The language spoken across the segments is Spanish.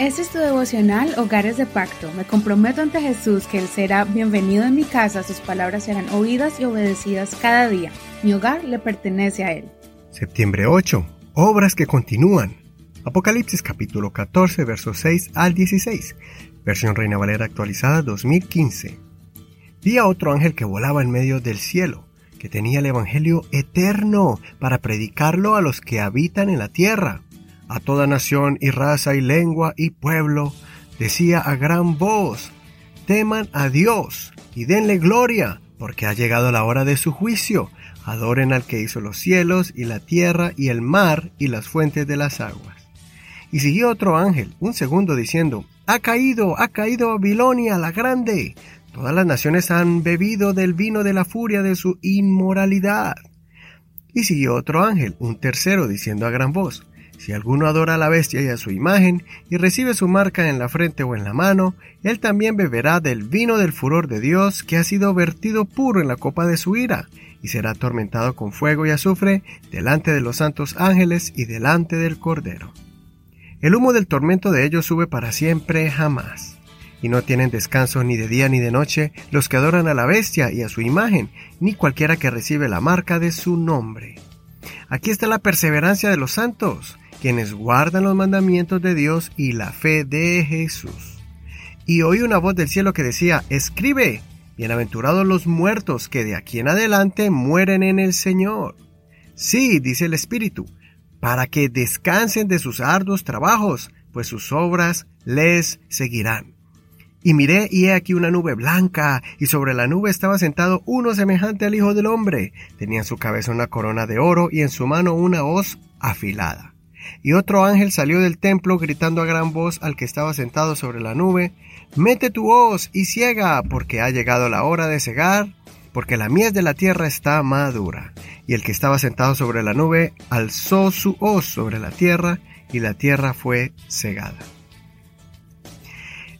Este es tu devocional Hogares de Pacto. Me comprometo ante Jesús que Él será bienvenido en mi casa, sus palabras serán oídas y obedecidas cada día. Mi hogar le pertenece a Él. Septiembre 8. Obras que continúan. Apocalipsis capítulo 14, versos 6 al 16. Versión Reina Valera actualizada 2015. Vi a otro ángel que volaba en medio del cielo, que tenía el Evangelio eterno para predicarlo a los que habitan en la tierra a toda nación y raza y lengua y pueblo, decía a gran voz, teman a Dios y denle gloria, porque ha llegado la hora de su juicio. Adoren al que hizo los cielos y la tierra y el mar y las fuentes de las aguas. Y siguió otro ángel, un segundo, diciendo, Ha caído, ha caído Babilonia la grande. Todas las naciones han bebido del vino de la furia de su inmoralidad. Y siguió otro ángel, un tercero, diciendo a gran voz, si alguno adora a la bestia y a su imagen, y recibe su marca en la frente o en la mano, él también beberá del vino del furor de Dios, que ha sido vertido puro en la copa de su ira, y será atormentado con fuego y azufre delante de los santos ángeles y delante del Cordero. El humo del tormento de ellos sube para siempre jamás. Y no tienen descanso ni de día ni de noche los que adoran a la bestia y a su imagen, ni cualquiera que recibe la marca de su nombre. Aquí está la perseverancia de los santos, quienes guardan los mandamientos de Dios y la fe de Jesús. Y oí una voz del cielo que decía, escribe, bienaventurados los muertos que de aquí en adelante mueren en el Señor. Sí, dice el Espíritu, para que descansen de sus arduos trabajos, pues sus obras les seguirán. Y miré y he aquí una nube blanca, y sobre la nube estaba sentado uno semejante al Hijo del Hombre. Tenía en su cabeza una corona de oro y en su mano una hoz afilada. Y otro ángel salió del templo gritando a gran voz al que estaba sentado sobre la nube, Mete tu hoz y ciega, porque ha llegado la hora de cegar, porque la mies de la tierra está madura. Y el que estaba sentado sobre la nube alzó su hoz sobre la tierra, y la tierra fue cegada.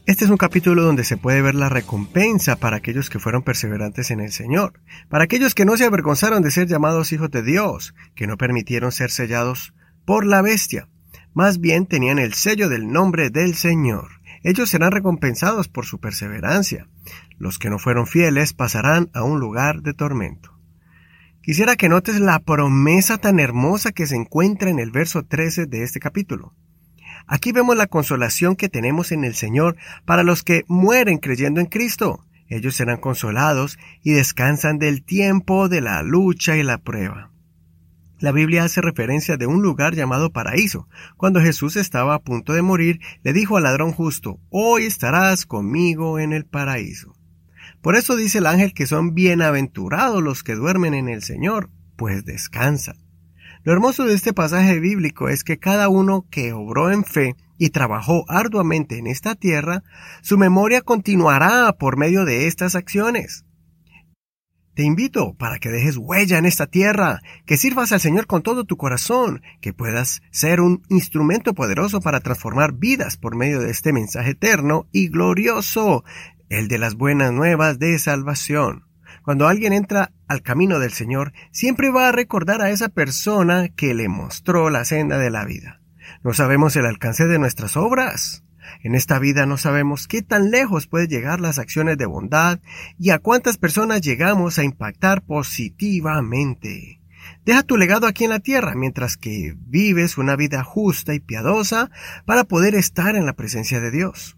Este es un capítulo donde se puede ver la recompensa para aquellos que fueron perseverantes en el Señor, para aquellos que no se avergonzaron de ser llamados hijos de Dios, que no permitieron ser sellados por la bestia. Más bien tenían el sello del nombre del Señor. Ellos serán recompensados por su perseverancia. Los que no fueron fieles pasarán a un lugar de tormento. Quisiera que notes la promesa tan hermosa que se encuentra en el verso 13 de este capítulo. Aquí vemos la consolación que tenemos en el Señor para los que mueren creyendo en Cristo. Ellos serán consolados y descansan del tiempo de la lucha y la prueba. La Biblia hace referencia de un lugar llamado paraíso. Cuando Jesús estaba a punto de morir, le dijo al ladrón justo, Hoy estarás conmigo en el paraíso. Por eso dice el ángel que son bienaventurados los que duermen en el Señor, pues descansan. Lo hermoso de este pasaje bíblico es que cada uno que obró en fe y trabajó arduamente en esta tierra, su memoria continuará por medio de estas acciones. Te invito para que dejes huella en esta tierra, que sirvas al Señor con todo tu corazón, que puedas ser un instrumento poderoso para transformar vidas por medio de este mensaje eterno y glorioso, el de las buenas nuevas de salvación. Cuando alguien entra al camino del Señor, siempre va a recordar a esa persona que le mostró la senda de la vida. No sabemos el alcance de nuestras obras, en esta vida no sabemos qué tan lejos pueden llegar las acciones de bondad y a cuántas personas llegamos a impactar positivamente. Deja tu legado aquí en la tierra mientras que vives una vida justa y piadosa para poder estar en la presencia de Dios.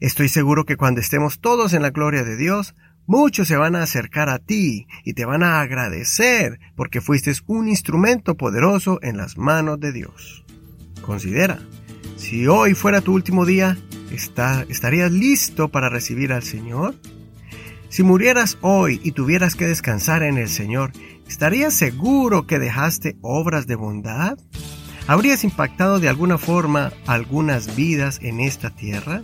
Estoy seguro que cuando estemos todos en la gloria de Dios, muchos se van a acercar a ti y te van a agradecer porque fuiste un instrumento poderoso en las manos de Dios. Considera, si hoy fuera tu último día, ¿estarías listo para recibir al Señor? Si murieras hoy y tuvieras que descansar en el Señor, ¿estarías seguro que dejaste obras de bondad? ¿Habrías impactado de alguna forma algunas vidas en esta tierra?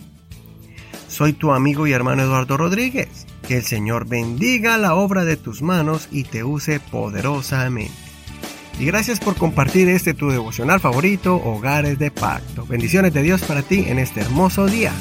Soy tu amigo y hermano Eduardo Rodríguez. Que el Señor bendiga la obra de tus manos y te use poderosamente. Y gracias por compartir este tu devocional favorito, Hogares de Pacto. Bendiciones de Dios para ti en este hermoso día.